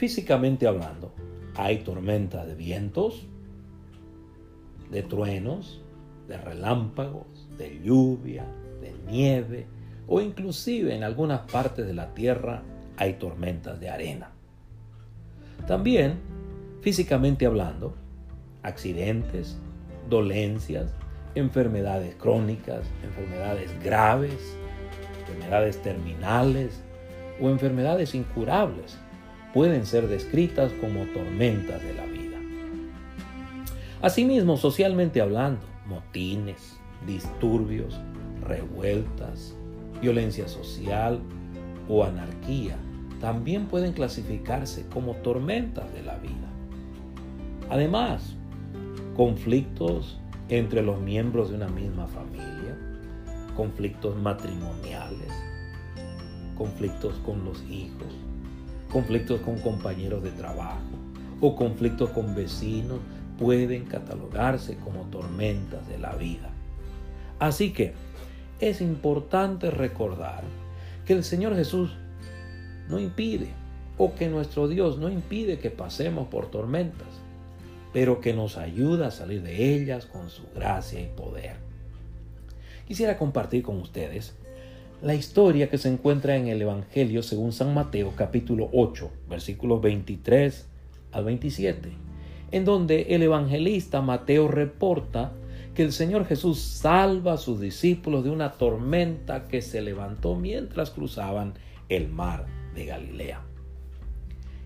Físicamente hablando, hay tormentas de vientos, de truenos, de relámpagos, de lluvia, de nieve o inclusive en algunas partes de la tierra hay tormentas de arena. También, físicamente hablando, accidentes, dolencias, enfermedades crónicas, enfermedades graves, enfermedades terminales o enfermedades incurables pueden ser descritas como tormentas de la vida. Asimismo, socialmente hablando, motines, disturbios, revueltas, violencia social o anarquía también pueden clasificarse como tormentas de la vida. Además, conflictos entre los miembros de una misma familia, conflictos matrimoniales, conflictos con los hijos, conflictos con compañeros de trabajo o conflictos con vecinos pueden catalogarse como tormentas de la vida. Así que es importante recordar que el Señor Jesús no impide o que nuestro Dios no impide que pasemos por tormentas, pero que nos ayuda a salir de ellas con su gracia y poder. Quisiera compartir con ustedes la historia que se encuentra en el Evangelio según San Mateo capítulo 8, versículos 23 al 27, en donde el evangelista Mateo reporta que el Señor Jesús salva a sus discípulos de una tormenta que se levantó mientras cruzaban el mar de Galilea.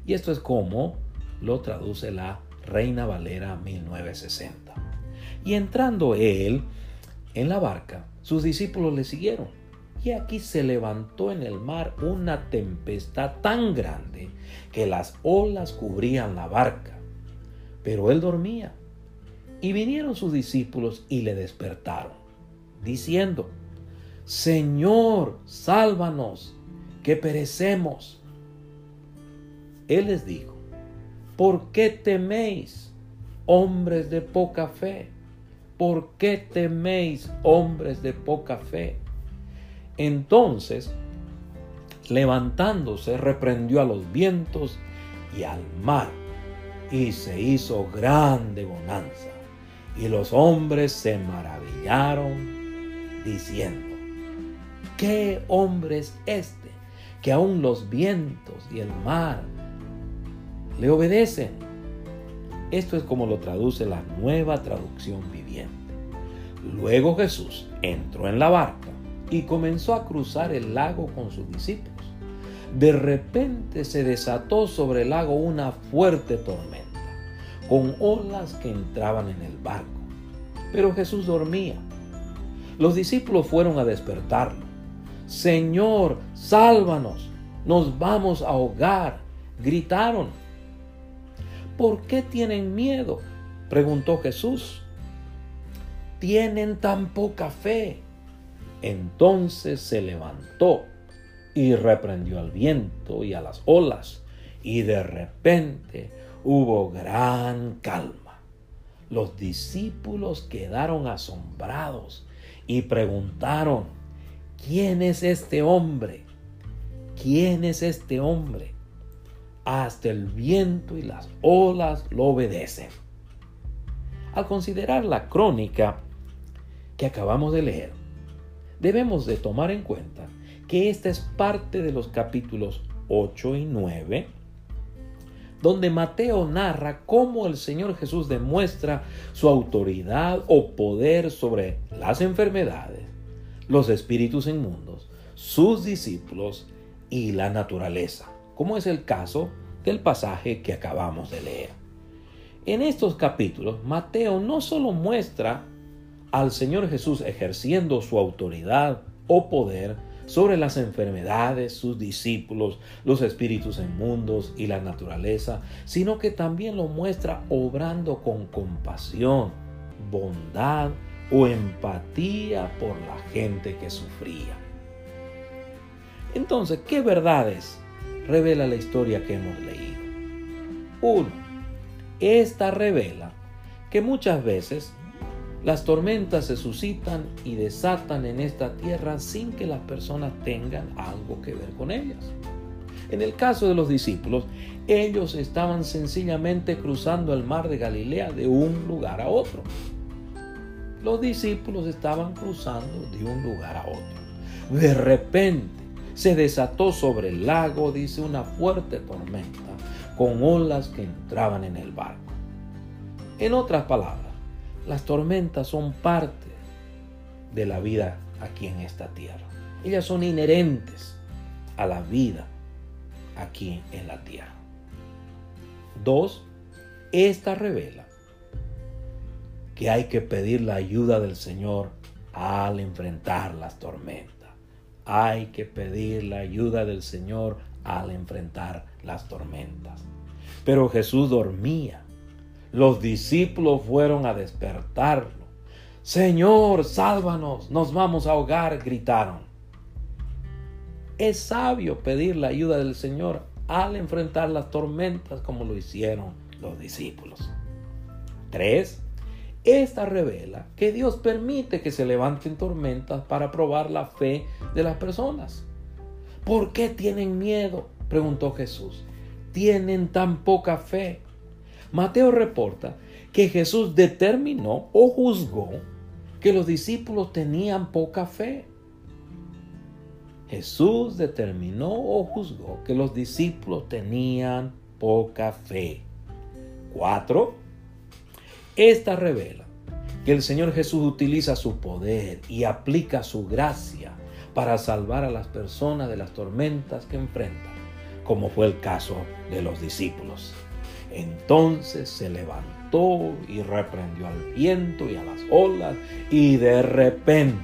Y esto es como lo traduce la Reina Valera 1960. Y entrando él en la barca, sus discípulos le siguieron. Y aquí se levantó en el mar una tempestad tan grande que las olas cubrían la barca. Pero él dormía. Y vinieron sus discípulos y le despertaron, diciendo, Señor, sálvanos, que perecemos. Él les dijo, ¿por qué teméis, hombres de poca fe? ¿Por qué teméis, hombres de poca fe? Entonces, levantándose, reprendió a los vientos y al mar, y se hizo grande bonanza. Y los hombres se maravillaron, diciendo, ¿qué hombre es este que aun los vientos y el mar le obedecen? Esto es como lo traduce la nueva traducción viviente. Luego Jesús entró en la barca y comenzó a cruzar el lago con sus discípulos. De repente se desató sobre el lago una fuerte tormenta, con olas que entraban en el barco. Pero Jesús dormía. Los discípulos fueron a despertarlo. Señor, sálvanos, nos vamos a ahogar, gritaron. ¿Por qué tienen miedo? preguntó Jesús. Tienen tan poca fe. Entonces se levantó y reprendió al viento y a las olas, y de repente hubo gran calma. Los discípulos quedaron asombrados y preguntaron, ¿quién es este hombre? ¿Quién es este hombre? Hasta el viento y las olas lo obedecen. Al considerar la crónica que acabamos de leer, debemos de tomar en cuenta que esta es parte de los capítulos 8 y 9, donde Mateo narra cómo el Señor Jesús demuestra su autoridad o poder sobre las enfermedades, los espíritus inmundos, sus discípulos y la naturaleza, como es el caso del pasaje que acabamos de leer. En estos capítulos, Mateo no solo muestra al Señor Jesús ejerciendo su autoridad o poder sobre las enfermedades, sus discípulos, los espíritus inmundos y la naturaleza, sino que también lo muestra obrando con compasión, bondad o empatía por la gente que sufría. Entonces, ¿qué verdades revela la historia que hemos leído? Uno, esta revela que muchas veces las tormentas se suscitan y desatan en esta tierra sin que las personas tengan algo que ver con ellas. En el caso de los discípulos, ellos estaban sencillamente cruzando el mar de Galilea de un lugar a otro. Los discípulos estaban cruzando de un lugar a otro. De repente se desató sobre el lago, dice, una fuerte tormenta con olas que entraban en el barco. En otras palabras, las tormentas son parte de la vida aquí en esta tierra. Ellas son inherentes a la vida aquí en la tierra. Dos, esta revela que hay que pedir la ayuda del Señor al enfrentar las tormentas. Hay que pedir la ayuda del Señor al enfrentar las tormentas. Pero Jesús dormía. Los discípulos fueron a despertarlo. Señor, sálvanos, nos vamos a ahogar, gritaron. Es sabio pedir la ayuda del Señor al enfrentar las tormentas como lo hicieron los discípulos. 3. Esta revela que Dios permite que se levanten tormentas para probar la fe de las personas. ¿Por qué tienen miedo? preguntó Jesús. Tienen tan poca fe. Mateo reporta que Jesús determinó o juzgó que los discípulos tenían poca fe. Jesús determinó o juzgó que los discípulos tenían poca fe. 4. Esta revela que el Señor Jesús utiliza su poder y aplica su gracia para salvar a las personas de las tormentas que enfrentan, como fue el caso de los discípulos. Entonces se levantó y reprendió al viento y a las olas y de repente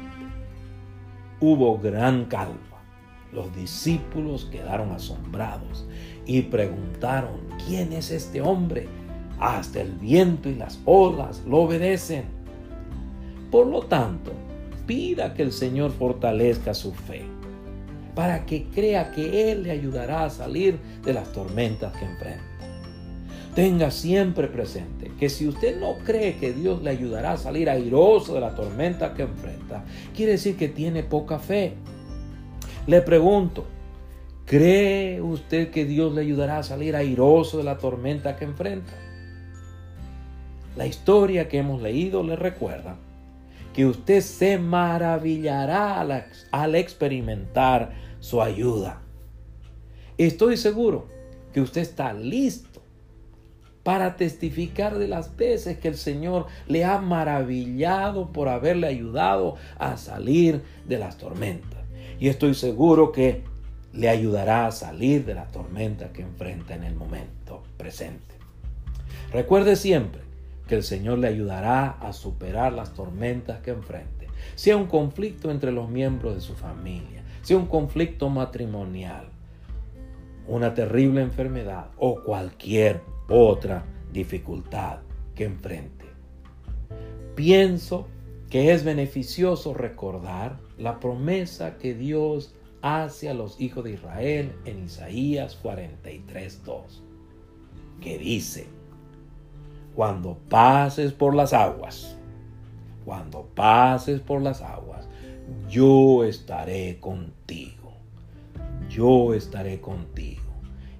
hubo gran calma. Los discípulos quedaron asombrados y preguntaron, ¿quién es este hombre? Hasta el viento y las olas lo obedecen. Por lo tanto, pida que el Señor fortalezca su fe, para que crea que Él le ayudará a salir de las tormentas que enfrenta. Tenga siempre presente que si usted no cree que Dios le ayudará a salir airoso de la tormenta que enfrenta, quiere decir que tiene poca fe. Le pregunto, ¿cree usted que Dios le ayudará a salir airoso de la tormenta que enfrenta? La historia que hemos leído le recuerda que usted se maravillará al, experimentar su ayuda. Estoy seguro que usted está listo para testificar de las veces que el Señor le ha maravillado por haberle ayudado a salir de las tormentas. Y estoy seguro que le ayudará a salir de la tormenta que enfrenta en el momento presente. Recuerde siempre que el Señor le ayudará a superar las tormentas que enfrente. Sea un conflicto entre los miembros de su familia, sea un conflicto matrimonial, una terrible enfermedad o cualquier otra dificultad que enfrente. Pienso que es beneficioso recordar la promesa que Dios hace a los hijos de Israel en Isaías 43.2, que dice, cuando pases por las aguas, cuando pases por las aguas, yo estaré contigo. Yo estaré contigo.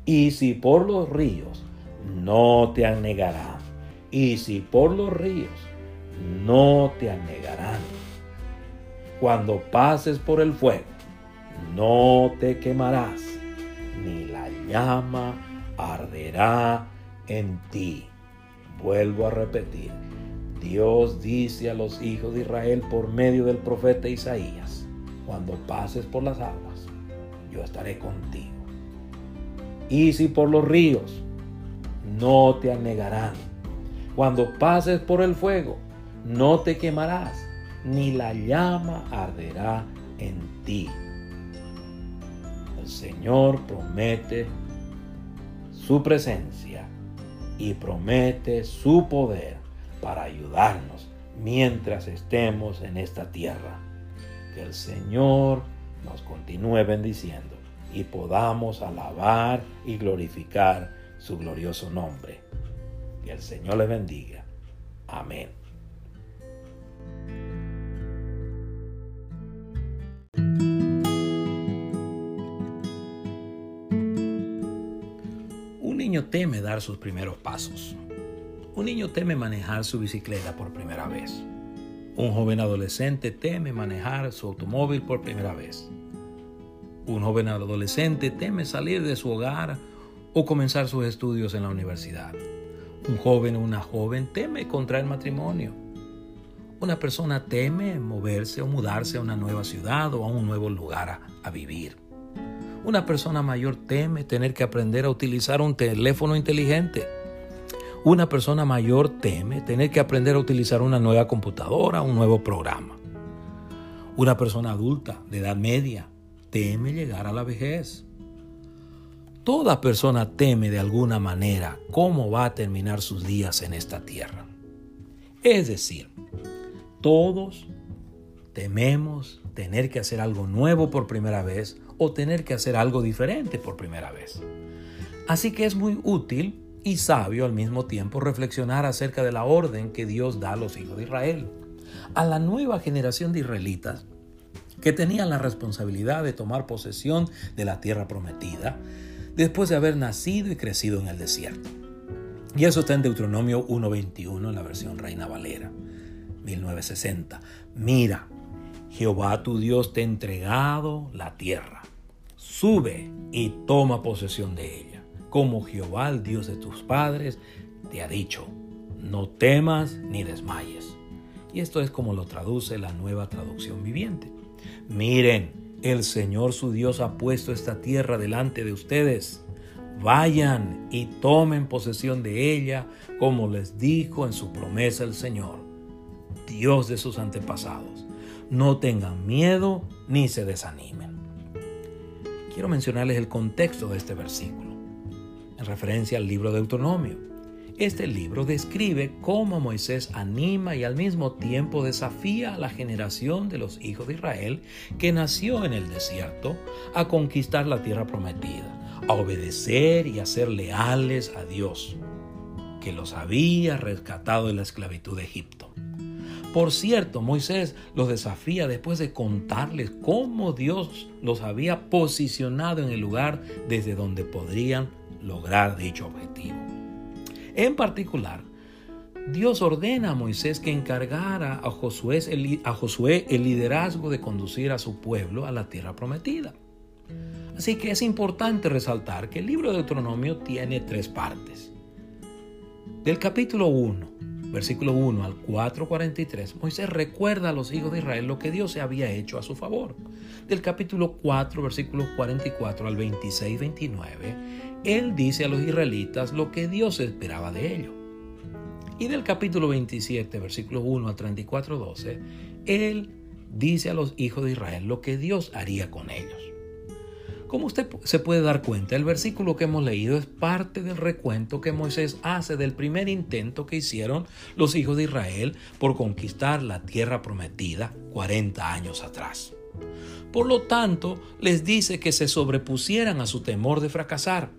Y si por los ríos, no te anegarán. Y si por los ríos, no te anegarán. Cuando pases por el fuego, no te quemarás, ni la llama arderá en ti. Vuelvo a repetir, Dios dice a los hijos de Israel por medio del profeta Isaías, cuando pases por las aguas, yo estaré contigo. Y si por los ríos, no te anegarán. Cuando pases por el fuego, no te quemarás, ni la llama arderá en ti. El Señor promete su presencia y promete su poder para ayudarnos mientras estemos en esta tierra. Que el Señor nos continúe bendiciendo y podamos alabar y glorificar su glorioso nombre. Que el Señor le bendiga. Amén. niño teme dar sus primeros pasos. Un niño teme manejar su bicicleta por primera vez. Un joven adolescente teme manejar su automóvil por primera vez. Un joven adolescente teme salir de su hogar o comenzar sus estudios en la universidad. Un joven o una joven teme contraer matrimonio. Una persona teme moverse o mudarse a una nueva ciudad o a un nuevo lugar a, a vivir. Una persona mayor teme tener que aprender a utilizar un teléfono inteligente. Una persona mayor teme tener que aprender a utilizar una nueva computadora, un nuevo programa. Una persona adulta de edad media teme llegar a la vejez. Toda persona teme de alguna manera cómo va a terminar sus días en esta tierra. Es decir, todos tememos tener que hacer algo nuevo por primera vez o tener que hacer algo diferente por primera vez. Así que es muy útil y sabio al mismo tiempo reflexionar acerca de la orden que Dios da a los hijos de Israel. A la nueva generación de israelitas que tenían la responsabilidad de tomar posesión de la tierra prometida después de haber nacido y crecido en el desierto. Y eso está en Deuteronomio 1.21 en la versión Reina Valera, 1960. Mira, Jehová tu Dios te ha entregado la tierra. Sube y toma posesión de ella como Jehová, el Dios de tus padres, te ha dicho, no temas ni desmayes. Y esto es como lo traduce la nueva traducción viviente. Miren, el Señor su Dios ha puesto esta tierra delante de ustedes. Vayan y tomen posesión de ella, como les dijo en su promesa el Señor, Dios de sus antepasados. No tengan miedo ni se desanimen. Quiero mencionarles el contexto de este versículo en referencia al libro de Deuteronomio. Este libro describe cómo Moisés anima y al mismo tiempo desafía a la generación de los hijos de Israel que nació en el desierto a conquistar la tierra prometida, a obedecer y a ser leales a Dios, que los había rescatado de la esclavitud de Egipto. Por cierto, Moisés los desafía después de contarles cómo Dios los había posicionado en el lugar desde donde podrían lograr dicho objetivo. En particular, Dios ordena a Moisés que encargara a Josué, el, a Josué el liderazgo de conducir a su pueblo a la tierra prometida. Así que es importante resaltar que el libro de Deuteronomio tiene tres partes. Del capítulo 1, versículo 1 al 4:43, Moisés recuerda a los hijos de Israel lo que Dios se había hecho a su favor. Del capítulo 4, versículos 44 al 26-29, él dice a los israelitas lo que Dios esperaba de ellos. Y del capítulo 27, versículos 1 a 34, 12, Él dice a los hijos de Israel lo que Dios haría con ellos. Como usted se puede dar cuenta, el versículo que hemos leído es parte del recuento que Moisés hace del primer intento que hicieron los hijos de Israel por conquistar la tierra prometida 40 años atrás. Por lo tanto, les dice que se sobrepusieran a su temor de fracasar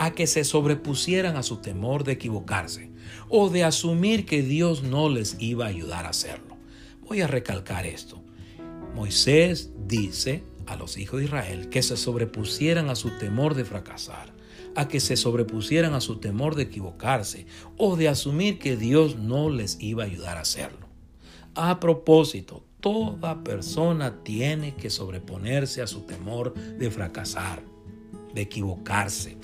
a que se sobrepusieran a su temor de equivocarse o de asumir que Dios no les iba a ayudar a hacerlo. Voy a recalcar esto. Moisés dice a los hijos de Israel que se sobrepusieran a su temor de fracasar, a que se sobrepusieran a su temor de equivocarse o de asumir que Dios no les iba a ayudar a hacerlo. A propósito, toda persona tiene que sobreponerse a su temor de fracasar, de equivocarse,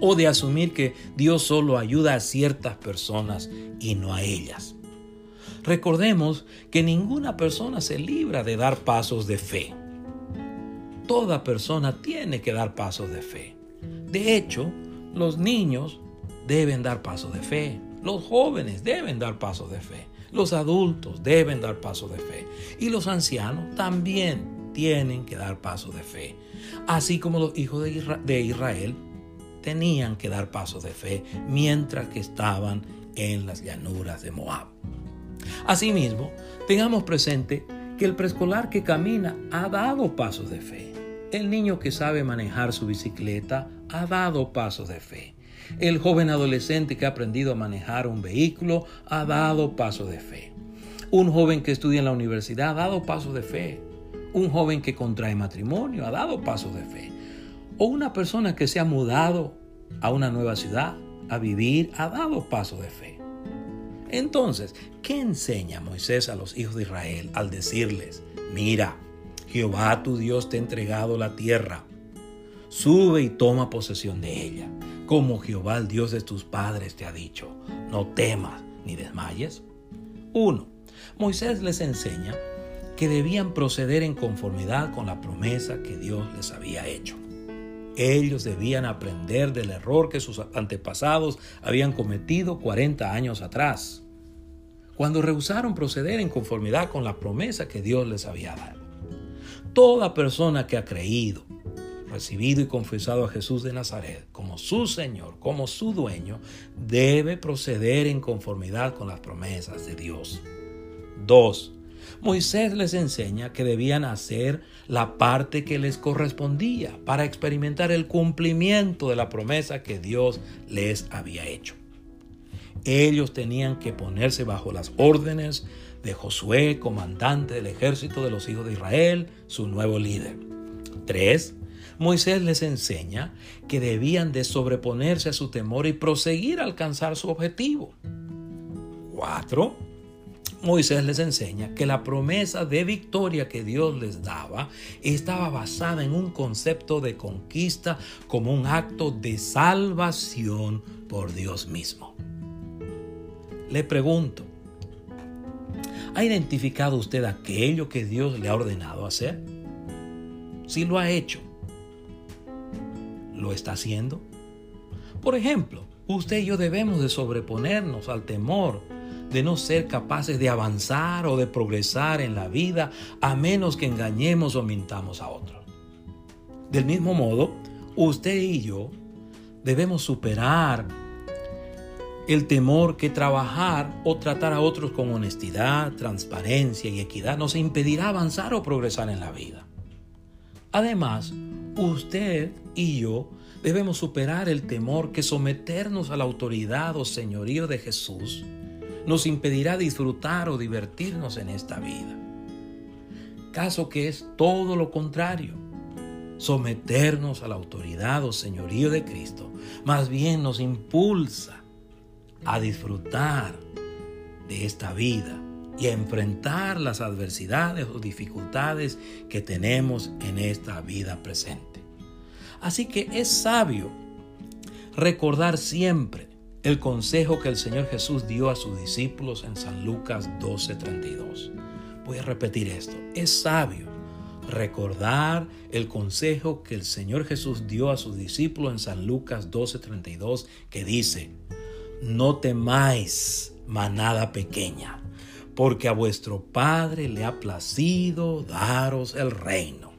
o de asumir que Dios solo ayuda a ciertas personas y no a ellas. Recordemos que ninguna persona se libra de dar pasos de fe. Toda persona tiene que dar pasos de fe. De hecho, los niños deben dar pasos de fe. Los jóvenes deben dar pasos de fe. Los adultos deben dar pasos de fe. Y los ancianos también tienen que dar pasos de fe. Así como los hijos de Israel tenían que dar pasos de fe mientras que estaban en las llanuras de Moab. Asimismo, tengamos presente que el preescolar que camina ha dado pasos de fe. El niño que sabe manejar su bicicleta ha dado pasos de fe. El joven adolescente que ha aprendido a manejar un vehículo ha dado pasos de fe. Un joven que estudia en la universidad ha dado pasos de fe. Un joven que contrae matrimonio ha dado pasos de fe o una persona que se ha mudado a una nueva ciudad, a vivir, ha dado paso de fe. Entonces, ¿qué enseña Moisés a los hijos de Israel al decirles, mira, Jehová tu Dios te ha entregado la tierra, sube y toma posesión de ella, como Jehová el Dios de tus padres te ha dicho, no temas ni desmayes? 1. Moisés les enseña que debían proceder en conformidad con la promesa que Dios les había hecho. Ellos debían aprender del error que sus antepasados habían cometido 40 años atrás, cuando rehusaron proceder en conformidad con la promesa que Dios les había dado. Toda persona que ha creído, recibido y confesado a Jesús de Nazaret como su Señor, como su dueño, debe proceder en conformidad con las promesas de Dios. 2. Moisés les enseña que debían hacer la parte que les correspondía para experimentar el cumplimiento de la promesa que Dios les había hecho. Ellos tenían que ponerse bajo las órdenes de Josué, comandante del ejército de los hijos de Israel, su nuevo líder. 3. Moisés les enseña que debían de sobreponerse a su temor y proseguir a alcanzar su objetivo. 4. Moisés les enseña que la promesa de victoria que Dios les daba estaba basada en un concepto de conquista como un acto de salvación por Dios mismo. Le pregunto, ¿ha identificado usted aquello que Dios le ha ordenado hacer? Si lo ha hecho, ¿lo está haciendo? Por ejemplo, usted y yo debemos de sobreponernos al temor de no ser capaces de avanzar o de progresar en la vida a menos que engañemos o mintamos a otros. Del mismo modo, usted y yo debemos superar el temor que trabajar o tratar a otros con honestidad, transparencia y equidad nos impedirá avanzar o progresar en la vida. Además, usted y yo debemos superar el temor que someternos a la autoridad o señorío de Jesús nos impedirá disfrutar o divertirnos en esta vida. Caso que es todo lo contrario. Someternos a la autoridad o señorío de Cristo más bien nos impulsa a disfrutar de esta vida y a enfrentar las adversidades o dificultades que tenemos en esta vida presente. Así que es sabio recordar siempre el consejo que el Señor Jesús dio a sus discípulos en San Lucas 12:32. Voy a repetir esto. Es sabio recordar el consejo que el Señor Jesús dio a sus discípulos en San Lucas 12:32 que dice, no temáis manada pequeña, porque a vuestro Padre le ha placido daros el reino.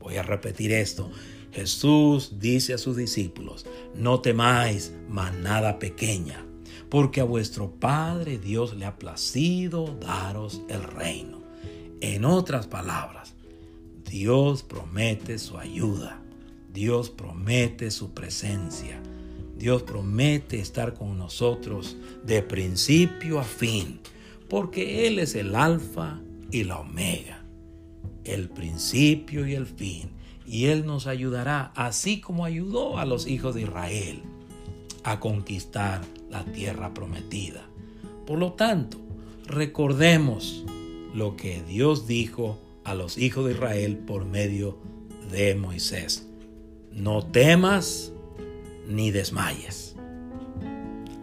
Voy a repetir esto. Jesús dice a sus discípulos, no temáis manada pequeña, porque a vuestro Padre Dios le ha placido daros el reino. En otras palabras, Dios promete su ayuda, Dios promete su presencia, Dios promete estar con nosotros de principio a fin, porque Él es el alfa y la omega, el principio y el fin y Él nos ayudará, así como ayudó a los hijos de Israel a conquistar la tierra prometida. Por lo tanto, recordemos lo que Dios dijo a los hijos de Israel por medio de Moisés. No temas ni desmayes.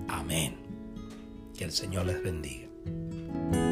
Amén. Que el Señor les bendiga. Bye.